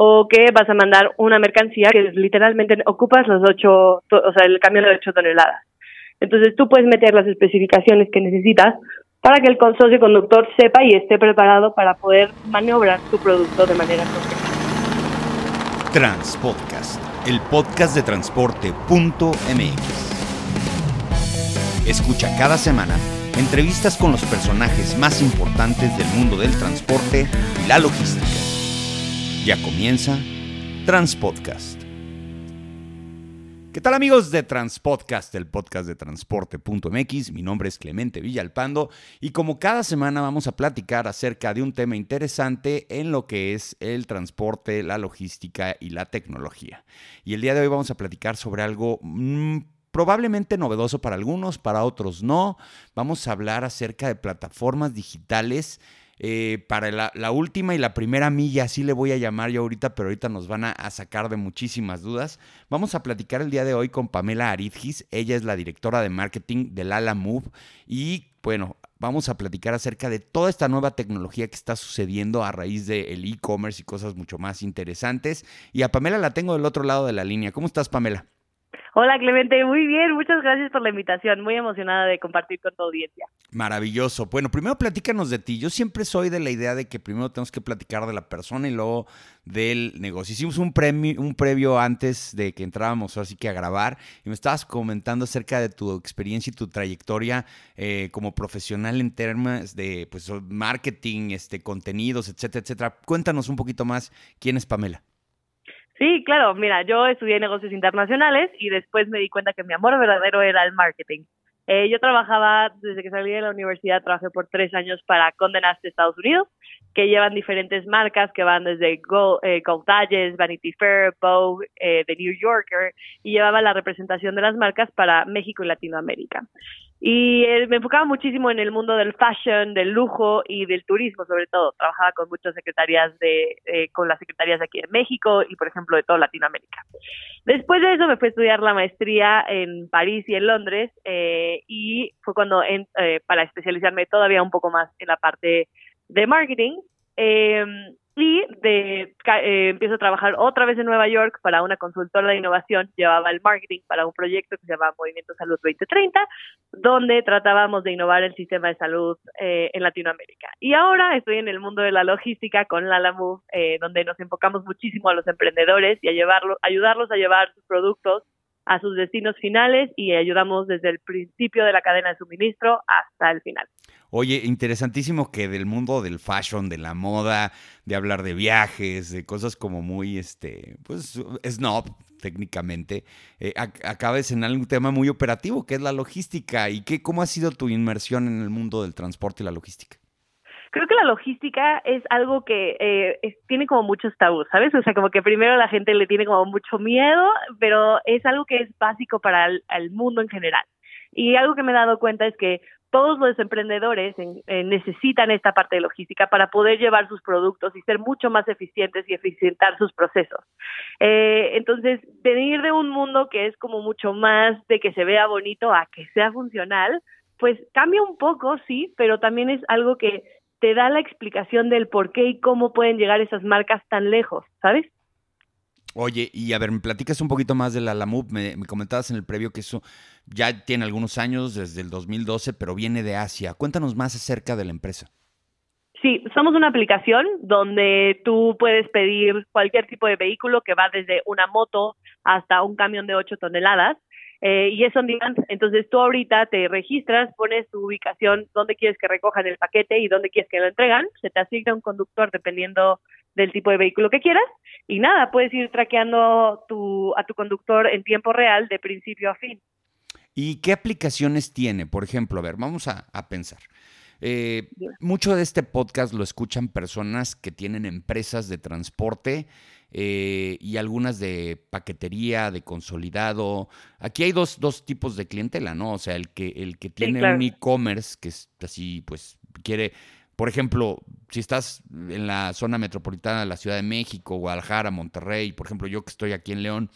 o que vas a mandar una mercancía que literalmente ocupas los ocho, o sea, el camión de ocho toneladas. Entonces tú puedes meter las especificaciones que necesitas para que el socio conductor sepa y esté preparado para poder maniobrar tu producto de manera correcta. Transpodcast, el podcast de transporte.mx. Escucha cada semana entrevistas con los personajes más importantes del mundo del transporte y la logística. Ya comienza Transpodcast. ¿Qué tal amigos de Transpodcast, el podcast de transporte.mx? Mi nombre es Clemente Villalpando y como cada semana vamos a platicar acerca de un tema interesante en lo que es el transporte, la logística y la tecnología. Y el día de hoy vamos a platicar sobre algo... Mm, probablemente novedoso para algunos, para otros no. Vamos a hablar acerca de plataformas digitales eh, para la, última y la primera milla, así le voy a llamar yo ahorita, pero ahorita nos van a, sacar de muchísimas dudas. Vamos a platicar el día de hoy con Pamela Aridgis, ella es la directora de marketing de Lala Move y bueno, vamos a platicar acerca de toda esta nueva tecnología que está sucediendo a raíz del e-commerce y cosas mucho más interesantes. Y a Pamela la tengo del otro lado de la línea. ¿Cómo estás, Pamela? Hola Clemente, muy bien, muchas gracias por la invitación, muy emocionada de compartir con tu audiencia. Maravilloso. Bueno, primero platícanos de ti. Yo siempre soy de la idea de que primero tenemos que platicar de la persona y luego del negocio. Hicimos un, premio, un previo antes de que entrábamos así que a grabar y me estabas comentando acerca de tu experiencia y tu trayectoria eh, como profesional en términos de pues, marketing, este, contenidos, etcétera, etcétera. Cuéntanos un poquito más quién es Pamela. Sí, claro, mira, yo estudié negocios internacionales y después me di cuenta que mi amor verdadero era el marketing. Eh, yo trabajaba, desde que salí de la universidad, trabajé por tres años para Condenas de Estados Unidos, que llevan diferentes marcas que van desde Gold, eh, Vanity Fair, Vogue, eh, The New Yorker, y llevaba la representación de las marcas para México y Latinoamérica. Y eh, me enfocaba muchísimo en el mundo del fashion, del lujo y del turismo, sobre todo. Trabajaba con muchas secretarías de, eh, con las secretarías de aquí en México y, por ejemplo, de toda Latinoamérica. Después de eso me fui a estudiar la maestría en París y en Londres eh, y fue cuando, para especializarme todavía un poco más en la parte de marketing, eh, y de, eh, empiezo a trabajar otra vez en Nueva York para una consultora de innovación, llevaba el marketing para un proyecto que se llama Movimiento Salud 2030, donde tratábamos de innovar el sistema de salud eh, en Latinoamérica. Y ahora estoy en el mundo de la logística con Lalamove, eh, donde nos enfocamos muchísimo a los emprendedores y a llevarlo, ayudarlos a llevar sus productos a sus destinos finales y ayudamos desde el principio de la cadena de suministro hasta el final. Oye, interesantísimo que del mundo del fashion, de la moda, de hablar de viajes, de cosas como muy, este, pues, snob técnicamente, eh, acabes en algún tema muy operativo, que es la logística. ¿Y qué, cómo ha sido tu inmersión en el mundo del transporte y la logística? Creo que la logística es algo que eh, tiene como muchos tabús, ¿sabes? O sea, como que primero la gente le tiene como mucho miedo, pero es algo que es básico para el mundo en general. Y algo que me he dado cuenta es que todos los emprendedores eh, necesitan esta parte de logística para poder llevar sus productos y ser mucho más eficientes y eficientar sus procesos. Eh, entonces, venir de un mundo que es como mucho más de que se vea bonito a que sea funcional, pues cambia un poco, sí, pero también es algo que te da la explicación del por qué y cómo pueden llegar esas marcas tan lejos, ¿sabes? Oye, y a ver, me platicas un poquito más de la LAMUB. Me, me, comentabas en el previo que eso ya tiene algunos años, desde el 2012, pero viene de Asia. Cuéntanos más acerca de la empresa. Sí, somos una aplicación donde tú puedes pedir cualquier tipo de vehículo que va desde una moto hasta un camión de 8 toneladas. Eh, y es on demand. Entonces tú ahorita te registras, pones tu ubicación, dónde quieres que recojan el paquete y dónde quieres que lo entregan. Se te asigna un conductor dependiendo del tipo de vehículo que quieras y nada, puedes ir traqueando tu, a tu conductor en tiempo real de principio a fin. ¿Y qué aplicaciones tiene? Por ejemplo, a ver, vamos a, pensar. Eh, mucho de este podcast lo escuchan personas que tienen empresas de transporte eh, y algunas de paquetería, de consolidado. Aquí hay dos, dos, tipos de clientela, ¿no? O sea, el que, el que tiene un e-commerce, que es así, pues quiere por ejemplo, si estás en la zona metropolitana de la Ciudad de México, Guadalajara, Monterrey, por ejemplo, yo que estoy aquí en León,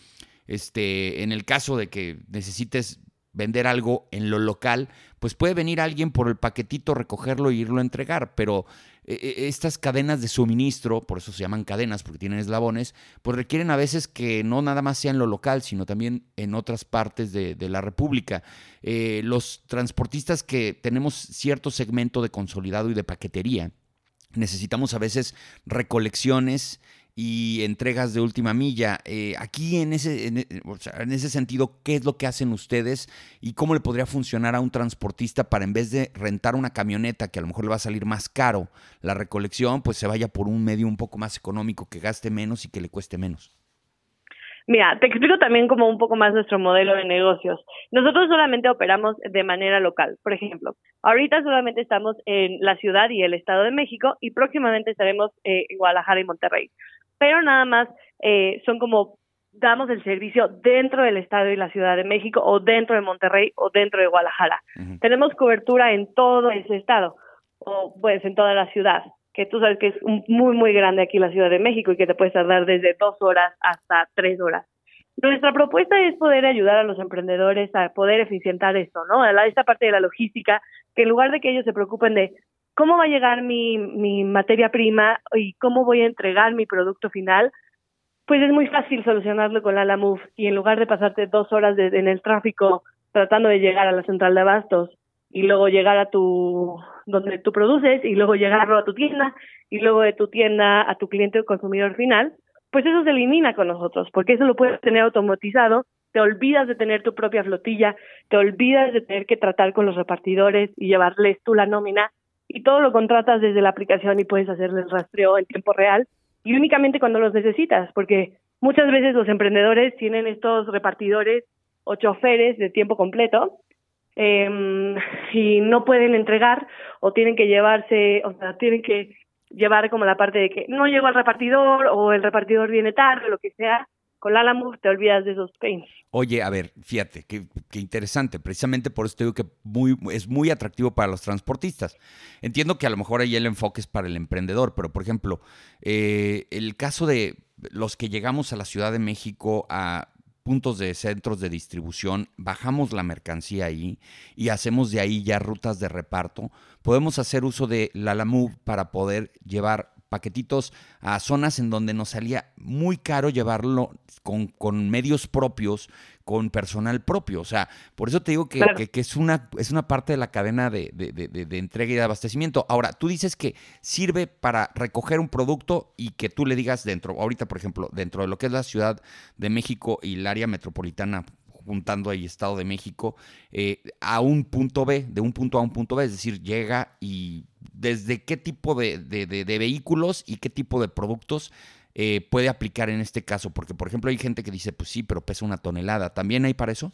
este, en el caso de que necesites vender algo en lo local, pues puede venir alguien por el paquetito, recogerlo e irlo a entregar, pero estas cadenas de suministro, por eso se llaman cadenas, porque tienen eslabones, pues requieren a veces que no nada más sea en lo local, sino también en otras partes de, la República. Eh, los transportistas que tenemos cierto segmento de consolidado y de paquetería, necesitamos a veces recolecciones y entregas de última milla. Eh, aquí en ese, en, en, ese sentido, ¿qué es lo que hacen ustedes y cómo le podría funcionar a un transportista para en vez de rentar una camioneta que a lo mejor le va a salir más caro la recolección, pues se vaya por un medio un poco más económico, que gaste menos y que le cueste menos? Mira, te explico también como un poco más nuestro modelo de negocios. Nosotros solamente operamos de manera local. Por ejemplo, ahorita solamente estamos en la ciudad y el Estado de México y próximamente estaremos eh, en Guadalajara y Monterrey pero nada más eh, son como damos el servicio dentro del Estado y la Ciudad de México o dentro de Monterrey o dentro de Guadalajara. Tenemos cobertura en todo ese estado o pues en toda la ciudad, que tú sabes que es muy muy grande aquí la Ciudad de México y que te puedes tardar desde dos horas hasta tres horas. Nuestra propuesta es poder ayudar a los emprendedores a poder eficientar esto, ¿no? Esta parte de la logística, que en lugar de que ellos se preocupen de cómo va a llegar mi, materia prima y cómo voy a entregar mi producto final, pues es muy fácil solucionarlo con la Move y en lugar de pasarte dos horas en el tráfico tratando de llegar a la central de abastos y luego llegar a tu donde tú produces y luego llegarlo a tu tienda y luego de tu tienda a tu cliente o consumidor final, pues eso se elimina con nosotros, porque eso lo puedes tener automatizado, te olvidas de tener tu propia flotilla, te olvidas de tener que tratar con los repartidores y llevarles tú la nómina y todo lo contratas desde la aplicación y puedes hacerle el rastreo en tiempo real y únicamente cuando los necesitas, porque muchas veces los emprendedores tienen estos repartidores o choferes de tiempo completo eh, y no pueden entregar o tienen que llevarse, o sea, tienen que llevar como la parte de que no llegó al repartidor o el repartidor viene tarde o lo que sea con la te olvidas de esos pains. Oye, a ver, fíjate, qué, interesante. Precisamente por eso te digo que muy, es muy atractivo para los transportistas. Entiendo que a lo mejor ahí el enfoque es para el emprendedor, pero por ejemplo, eh, el caso de los que llegamos a la Ciudad de México a puntos de centros de distribución, bajamos la mercancía ahí y hacemos de ahí ya rutas de reparto, podemos hacer uso de la para poder llevar paquetitos a zonas en donde nos salía muy caro llevarlo con, con medios propios, con personal propio. O sea, por eso te digo que, que, es, una, es una parte de la cadena de, de, de, entrega y de abastecimiento. Ahora, tú dices que sirve para recoger un producto y que tú le digas dentro, ahorita por ejemplo, dentro de lo que es la Ciudad de México y el área metropolitana, juntando ahí Estado de México, eh, a un punto B, de un punto A a un punto B, es decir, llega y desde qué tipo de, vehículos y qué tipo de productos eh, puede aplicar en este caso, porque por ejemplo hay gente que dice, pues sí, pero pesa una tonelada, ¿también hay para eso?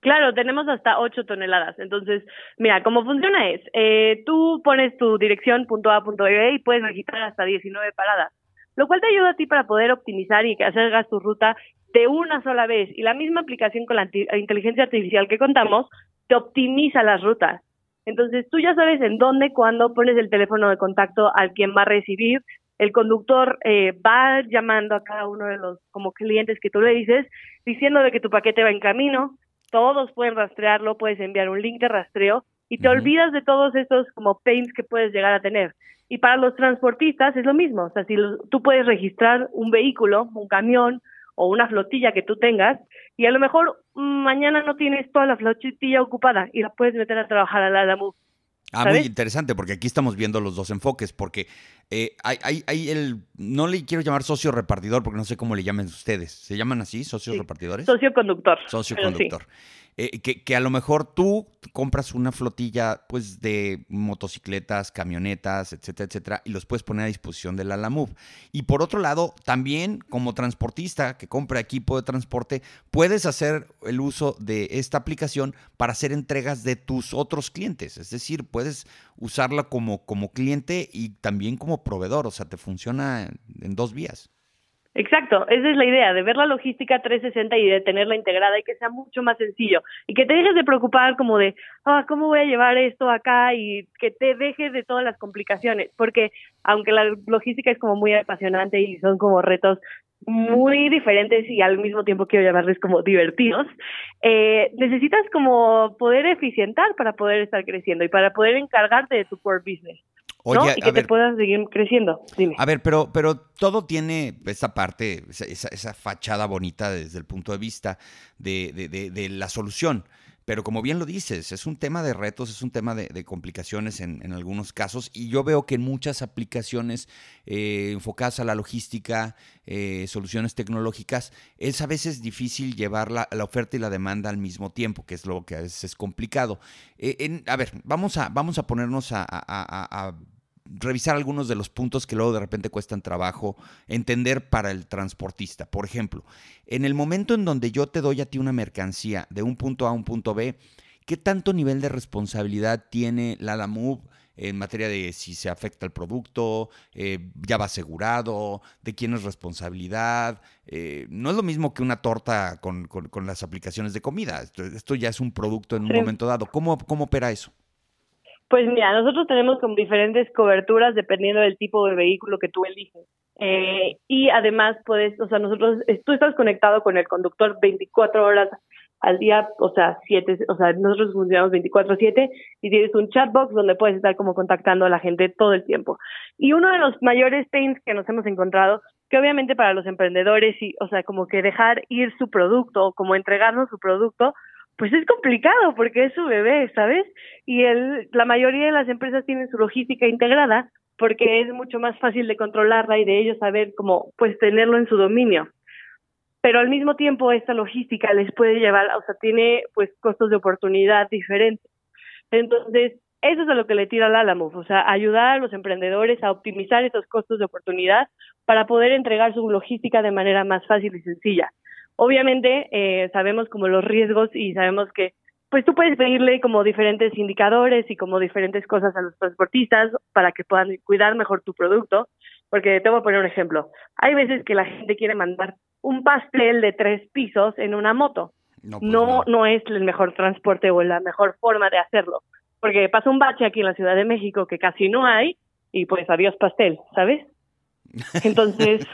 Claro, tenemos hasta 8 toneladas. Entonces, mira, cómo funciona es, eh, tú pones tu dirección punto A, punto y puedes registrar hasta 19 paradas, lo cual te ayuda a ti para poder optimizar y hacer gas tu ruta de una sola vez y la misma aplicación con la inteligencia artificial que contamos te optimiza las rutas. Entonces tú ya sabes en dónde, cuándo pones el teléfono de contacto al quien va a recibir. El conductor eh, va llamando a cada uno de los como clientes que tú le dices, diciendo de que tu paquete va en camino. Todos pueden rastrearlo, puedes enviar un link de rastreo y te olvidas de todos estos como pains que puedes llegar a tener. Y para los transportistas es lo mismo, o sea, si tú puedes registrar un vehículo, un camión, o una flotilla que tú tengas y a lo mejor mañana no tienes toda la flotilla ocupada y la puedes meter a trabajar a la LAMU. Ah, muy interesante, porque aquí estamos viendo los dos enfoques, porque eh, hay, hay, el, no le quiero llamar socio repartidor, porque no sé cómo le llamen ustedes. ¿Se llaman así, socios repartidores? Socio conductor. Socio conductor. Eh, que, a lo mejor tú compras una flotilla pues de motocicletas, camionetas, etcétera, etcétera, y los puedes poner a disposición de la LAMUV. Y por otro lado, también como transportista que compra equipo de transporte, puedes hacer el uso de esta aplicación para hacer entregas de tus otros clientes. Es decir, puedes usarla como, como cliente y también como proveedor. O sea, te funciona en dos vías. Exacto, esa es la idea, de ver la logística 360 y de tenerla integrada y que sea mucho más sencillo y que te dejes de preocupar como de, ah, ¿cómo voy a llevar esto acá? Y que te dejes de todas las complicaciones, porque aunque la logística es como muy apasionante y son como retos, muy diferentes y al mismo tiempo quiero llamarles como divertidos, eh, necesitas como poder eficientar para poder estar creciendo y para poder encargarte de tu core business. Oye, y que te puedas seguir creciendo. Dime. A ver, pero, pero todo tiene esa parte, esa, esa fachada bonita desde el punto de vista de, de, de la solución. Pero como bien lo dices, es un tema de retos, es un tema de, complicaciones en, algunos casos y yo veo que en muchas aplicaciones eh, enfocadas a la logística, eh, soluciones tecnológicas, es a veces difícil llevar la, oferta y la demanda al mismo tiempo, que es lo que a veces es complicado. Eh, a ver, vamos a, vamos a ponernos a revisar algunos de los puntos que luego de repente cuestan trabajo entender para el transportista. Por ejemplo, en el momento en donde yo te doy a ti una mercancía de un punto A a un punto B, ¿qué tanto nivel de responsabilidad tiene la Move en materia de si se afecta el producto, eh, ya va asegurado, de quién es responsabilidad? Eh, no es lo mismo que una torta con, las aplicaciones de comida. Esto, ya es un producto en un momento dado. ¿Cómo, ¿Cómo opera eso? Pues mira, nosotros tenemos como diferentes coberturas dependiendo del tipo de vehículo que tú eliges. Eh, y además puedes, o sea, nosotros, tú estás conectado con el conductor 24 horas al día, o sea, siete, o sea, nosotros funcionamos 24/7 y tienes un chatbox donde puedes estar como contactando a la gente todo el tiempo. Y uno de los mayores pains que nos hemos encontrado, que obviamente para los emprendedores y, o sea, como que dejar ir su producto, como entregarnos su producto, pues es complicado porque es su bebé, ¿sabes? Y el, la mayoría de las empresas tienen su logística integrada porque es mucho más fácil de controlarla y de ellos saber cómo, pues, tenerlo en su dominio. Pero al mismo tiempo esta logística les puede llevar, o sea, tiene pues costos de oportunidad diferentes. Entonces, eso es a lo que le tira la Alamuf, o sea, ayudar a los emprendedores a optimizar esos costos de oportunidad para poder entregar su logística de manera más fácil y sencilla. Obviamente eh, sabemos como los riesgos y sabemos que pues tú puedes pedirle como diferentes indicadores y como diferentes cosas a los transportistas para que puedan cuidar mejor tu producto, porque te voy a poner un ejemplo. Hay veces que la gente quiere mandar un pastel de tres pisos en una moto. No, pues no, no, es el mejor transporte o la mejor forma de hacerlo, porque pasa un bache aquí en la Ciudad de México que casi no hay y pues adiós pastel, ¿sabes? Entonces...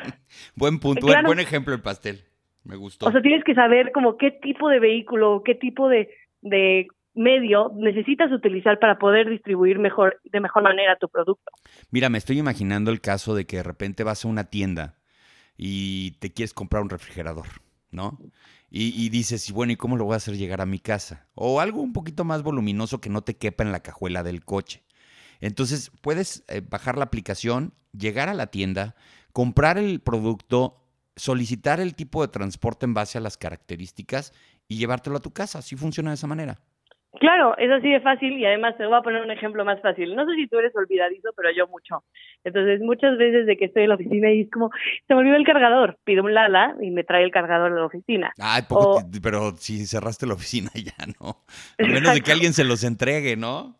buen punto, buen ejemplo el pastel. Me gustó. O sea, tienes que saber como qué tipo de vehículo, qué tipo de, de medio necesitas utilizar para poder distribuir mejor, de mejor manera tu producto. Mira, me estoy imaginando el caso de que de repente vas a una tienda y te quieres comprar un refrigerador, ¿no? Y, y, dices, bueno, ¿y cómo lo voy a hacer llegar a mi casa? O algo un poquito más voluminoso que no te quepa en la cajuela del coche. Entonces, puedes eh, bajar la aplicación, llegar a la tienda, comprar el producto, solicitar el tipo de transporte en base a las características y llevártelo a tu casa. Así funciona de esa manera. Claro, es así de fácil y además te voy a poner un ejemplo más fácil. No sé si tú eres olvidadizo, pero yo mucho. Entonces, muchas veces de que estoy en la oficina y es como, se me olvidó el cargador, pido un Lala y me trae el cargador de la oficina. Ay, poco pero si cerraste la oficina ya no. A menos de que alguien se los entregue, ¿no?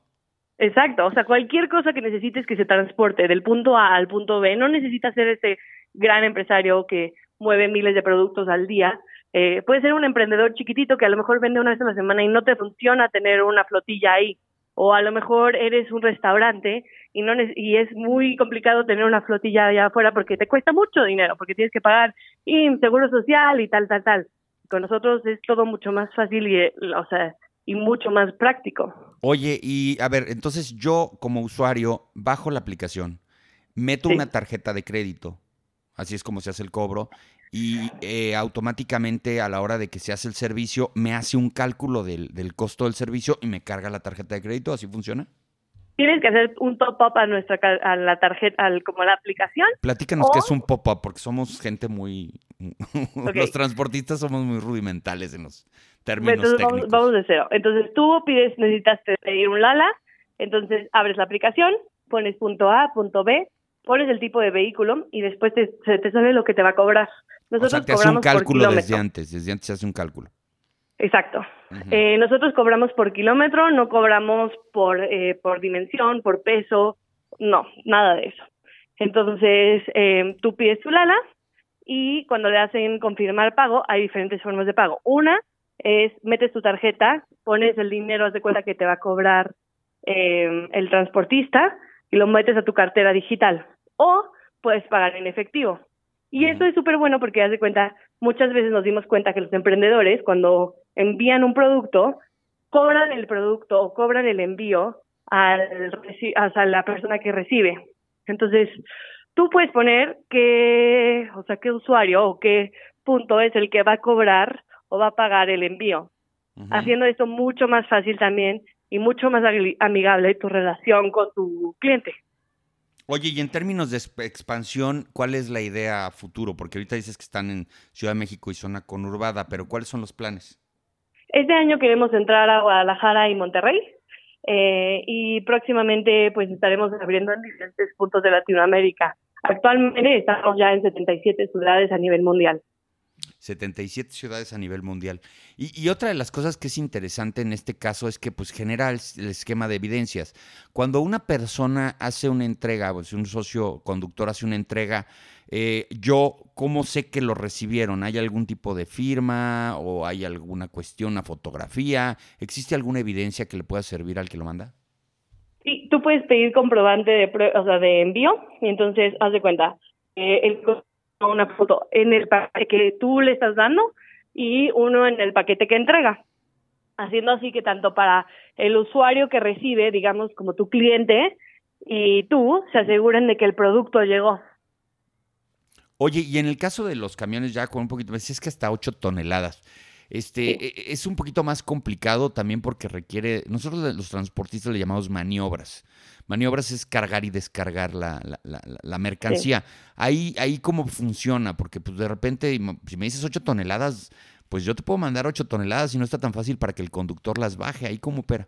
Exacto, o sea, cualquier cosa que necesites que se transporte del punto A al punto B, no necesitas ser ese gran empresario que mueve miles de productos al día. Eh, puede ser un emprendedor chiquitito que a lo mejor vende una vez a la semana y no te funciona tener una flotilla ahí. O a lo mejor eres un restaurante y no y es muy complicado tener una flotilla allá afuera porque te cuesta mucho dinero, porque tienes que pagar y seguro social y tal, tal, tal. Con nosotros es todo mucho más fácil y, o sea, y mucho más práctico. Oye, y a ver, entonces yo como usuario bajo la aplicación, meto una tarjeta de crédito así es como se hace el cobro, y eh, automáticamente a la hora de que se hace el servicio me hace un cálculo del, costo del servicio y me carga la tarjeta de crédito, ¿así funciona? Tienes que hacer un top-up a nuestra a la tarjeta, al, como a la aplicación. Platícanos qué es un pop-up, porque somos gente muy... los transportistas somos muy rudimentales en los términos entonces, técnicos. Vamos, vamos de cero. Entonces tú pides, necesitas pedir un Lala, entonces abres la aplicación, pones punto A, punto B, pones el tipo de vehículo y después te, te sale lo que te va a cobrar. Nosotros o sea, te hace un cálculo desde antes, desde antes se hace un cálculo. Exacto. eh, nosotros cobramos por kilómetro, no cobramos por, eh, por dimensión, por peso, no, nada de eso. Entonces, eh, tú pides tu Lala y cuando le hacen confirmar pago, hay diferentes formas de pago. Una es, metes tu tarjeta, pones el dinero, haz de cuenta que te va a cobrar eh, el transportista y lo metes a tu cartera digital o puedes pagar en efectivo. Y eso es súper bueno porque, haz de cuenta, muchas veces nos dimos cuenta que los emprendedores, cuando envían un producto, cobran el producto o cobran el envío al, a la persona que recibe. Entonces, tú puedes poner qué, o sea, qué usuario o qué punto es el que va a cobrar o va a pagar el envío, haciendo esto mucho más fácil también y mucho más amigable tu relación con tu cliente. Oye, y en términos de expansión, ¿cuál es la idea futuro? Porque ahorita dices que están en Ciudad de México y zona conurbada, pero ¿cuáles son los planes? Este año queremos entrar a Guadalajara y Monterrey eh, y próximamente pues estaremos abriendo en diferentes puntos de Latinoamérica. Actualmente estamos ya en 77 ciudades a nivel mundial. 77 ciudades a nivel mundial. Y, otra de las cosas que es interesante en este caso es que pues genera el, esquema de evidencias. Cuando una persona hace una entrega, o si un socio conductor hace una entrega, eh, yo, ¿cómo sé que lo recibieron? ¿Hay algún tipo de firma o hay alguna cuestión, una fotografía? ¿Existe alguna evidencia que le pueda servir al que lo manda? Sí, tú puedes pedir comprobante de, o sea, de envío y entonces haz de cuenta. Eh, el una foto en el paquete que tú le estás dando y uno en el paquete que entrega. Haciendo así que tanto para el usuario que recibe, digamos, como tu cliente y tú, se aseguren de que el producto llegó. Oye, y en el caso de los camiones ya con un poquito, me es que hasta 8 toneladas. Este, e, es un poquito más complicado también porque requiere, nosotros los transportistas le llamamos maniobras. Maniobras es cargar y descargar la, la, mercancía. Ahí, ahí cómo funciona, porque pues de repente, si me dices 8 toneladas, pues yo te puedo mandar 8 toneladas y no está tan fácil para que el conductor las baje. Ahí cómo opera.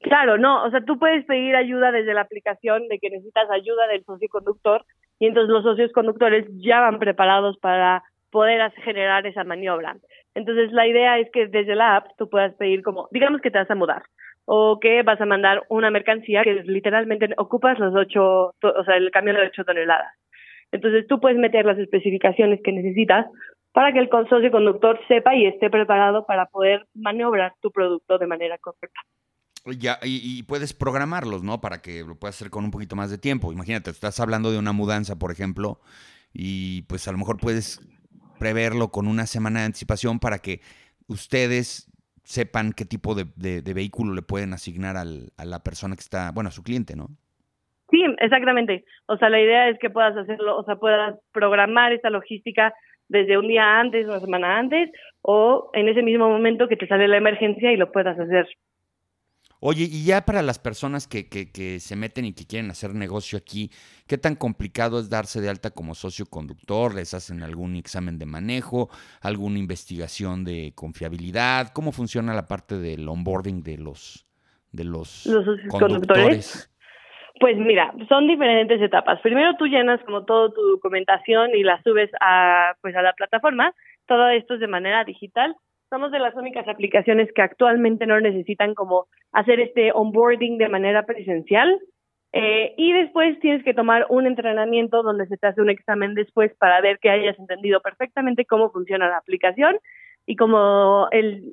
Claro, no, o sea, tú puedes pedir ayuda desde la aplicación de que necesitas ayuda del socio conductor y entonces los socios conductores ya van preparados para poder generar esa maniobra. Entonces la idea es que desde la app tú puedas pedir como, digamos que te vas a mudar o que vas a mandar una mercancía que literalmente ocupas los ocho, o sea, el camión de ocho toneladas. Entonces tú puedes meter las especificaciones que necesitas para que el socio conductor sepa y esté preparado para poder maniobrar tu producto de manera correcta. Ya, y, puedes programarlos, ¿no? Para que lo puedas hacer con un poquito más de tiempo. Imagínate, estás hablando de una mudanza, por ejemplo, y pues a lo mejor puedes preverlo con una semana de anticipación para que ustedes sepan qué tipo de, vehículo le pueden asignar al, a la persona que está, bueno, a su cliente, ¿no? Sí, exactamente. O sea, la idea es que puedas hacerlo, o sea, puedas programar esta logística desde un día antes, una semana antes, o en ese mismo momento que te sale la emergencia y lo puedas hacer. Oye, y ya para las personas que, que, que, se meten y que quieren hacer negocio aquí, ¿qué tan complicado es darse de alta como socio conductor? ¿Les hacen algún examen de manejo, alguna investigación de confiabilidad? ¿Cómo funciona la parte del onboarding de los, de los, conductores? Pues mira, son diferentes etapas. Primero tú llenas como toda tu documentación y la subes a pues a la plataforma. Todo esto es de manera digital somos de las únicas aplicaciones que actualmente no necesitan como hacer este onboarding de manera presencial. Eh, y después tienes que tomar un entrenamiento donde se te hace un examen después para ver que hayas entendido perfectamente cómo funciona la aplicación y como el,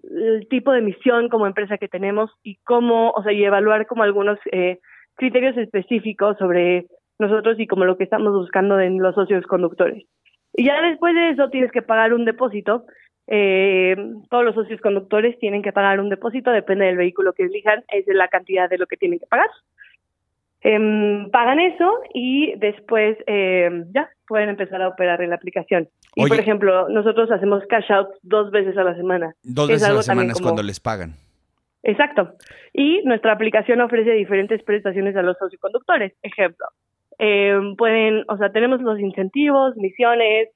tipo de misión como empresa que tenemos y cómo, o sea, y evaluar como algunos eh, criterios específicos sobre nosotros y como lo que estamos buscando en los socios conductores. Y ya después de eso tienes que pagar un depósito eh, todos los socios conductores tienen que pagar un depósito, depende del vehículo que elijan, es de la cantidad de lo que tienen que pagar. Em, pagan eso y después eh, ya pueden empezar a operar en la aplicación. Y por ejemplo, nosotros hacemos cash out dos veces a la semana. Dos veces a la semana es cuando les pagan. Exacto. Y nuestra aplicación ofrece diferentes prestaciones a los socioconductores. Ejemplo, eh, pueden, o sea, tenemos los incentivos, misiones,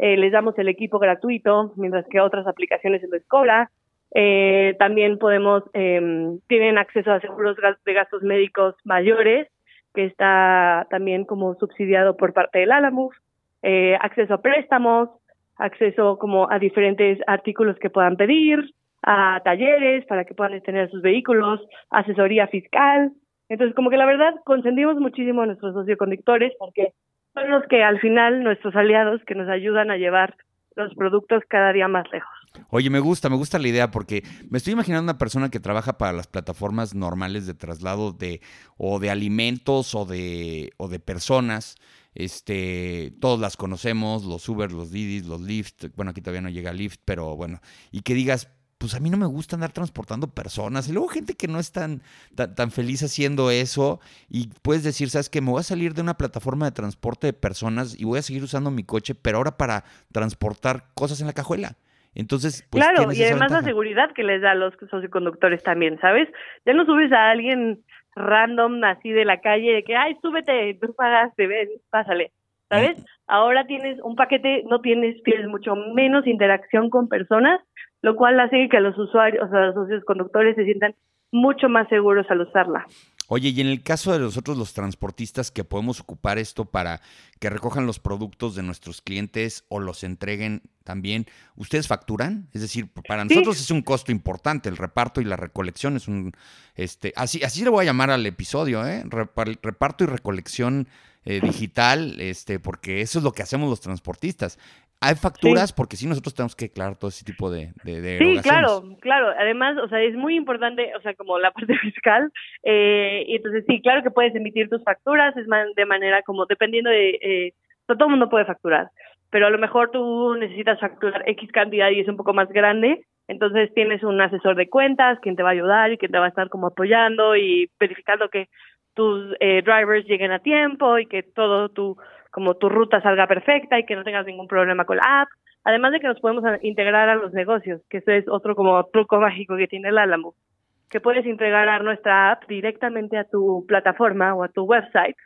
eh, les damos el equipo gratuito, mientras que otras aplicaciones se les cobra. Eh, también podemos, eh, tienen acceso a seguros de gastos médicos mayores, que está también como subsidiado por parte del Alamuf, eh, acceso a préstamos, acceso como a diferentes artículos que puedan pedir, a talleres para que puedan tener sus vehículos, asesoría fiscal. Entonces, como que la verdad, consentimos muchísimo a nuestros socioconductores porque son los que al final nuestros aliados que nos ayudan a llevar los productos cada día más lejos. Oye, me gusta, me gusta la idea porque me estoy imaginando una persona que trabaja para las plataformas normales de traslado de o de alimentos o de o de personas. Este, todos las conocemos, los Uber, los Didi, los Lyft, bueno, aquí todavía no llega Lyft, pero bueno, y que digas, pues a mí no me gusta andar transportando personas. Y luego gente que no es tan, tan, feliz haciendo eso y puedes decir, sabes que me voy a salir de una plataforma de transporte de personas y voy a seguir usando mi coche, pero ahora para transportar cosas en la cajuela. Entonces, pues, claro, y además la seguridad que les da a los socioconductores también, ¿sabes? Ya no subes a alguien random así de la calle de que, ay, súbete, tú pagaste, ven, pásale, ¿sabes? Ahora tienes un paquete, no tienes, tienes mucho menos interacción con personas lo cual hace que los usuarios, o sea, los socios conductores se sientan mucho más seguros al usarla. Oye, y en el caso de nosotros los transportistas que podemos ocupar esto para que recojan los productos de nuestros clientes o los entreguen también, ¿ustedes facturan? Es decir, para nosotros es un costo importante el reparto y la recolección es un este así así le voy a llamar al episodio, ¿eh? Reparto y recolección eh, digital, este, porque eso es lo que hacemos los transportistas. Hay facturas porque sí nosotros tenemos que declarar todo ese tipo de, de, Sí, claro, claro. Además, o sea, es muy importante, o sea, como la parte fiscal. Eh, y entonces sí, claro que puedes emitir tus facturas, es de manera como dependiendo de, eh, todo el mundo puede facturar, pero a lo mejor tú necesitas facturar X cantidad y es un poco más grande. Entonces tienes un asesor de cuentas quien te va a ayudar y quien te va a estar como apoyando y verificando que tus eh, drivers lleguen a tiempo y que todo tu como tu ruta salga perfecta y que no tengas ningún problema con la app. Además de que nos podemos integrar a los negocios, que eso es otro como truco mágico que tiene el Alamo, que puedes integrar nuestra app directamente a tu plataforma o a tu website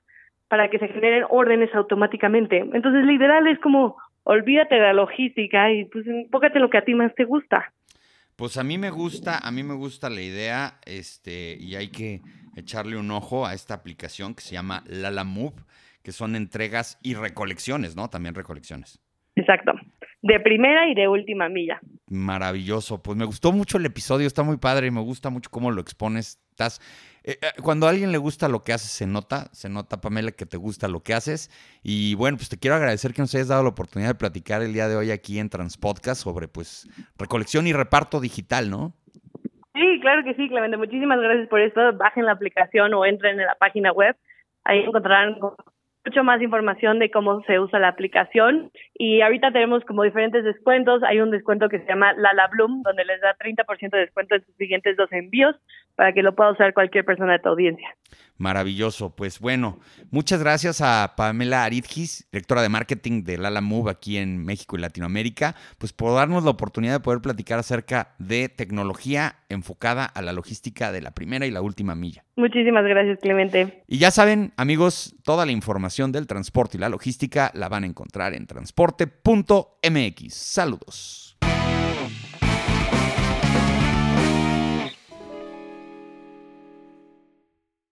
para que se generen órdenes automáticamente. Entonces, literal es como olvídate de la logística y pues enfócate en lo que a ti más te gusta. Pues a mí me gusta, a mí me gusta la idea, este, y hay que echarle un ojo a esta aplicación que se llama Lala Move que son entregas y recolecciones, ¿no? También recolecciones. Exacto. De primera y de última milla. Maravilloso. Pues me gustó mucho el episodio, está muy padre y me gusta mucho cómo lo expones. Estás, eh, eh, cuando a alguien le gusta lo que haces, se nota, se nota, Pamela, que te gusta lo que haces. Y bueno, pues te quiero agradecer que nos hayas dado la oportunidad de platicar el día de hoy aquí en Transpodcast sobre pues recolección y reparto digital, ¿no? Claro que sí, Clemente. Muchísimas gracias por esto. Bajen la aplicación o entren en la página web. Ahí encontrarán mucho más información de cómo se usa la aplicación y ahorita tenemos como diferentes descuentos. Hay un descuento que se llama Lala Bloom, donde les da 30% de descuento en sus siguientes dos envíos para que lo pueda usar cualquier persona de tu audiencia. Maravilloso. Pues bueno, muchas gracias a Pamela Aridgis, directora de marketing de Lala Move aquí en México y Latinoamérica, pues por darnos la oportunidad de poder platicar acerca de tecnología enfocada a la logística de la primera y la última milla. Muchísimas gracias, Clemente. Y ya saben, amigos, toda la información del transporte y la logística la van a encontrar en transporte.mx. Saludos.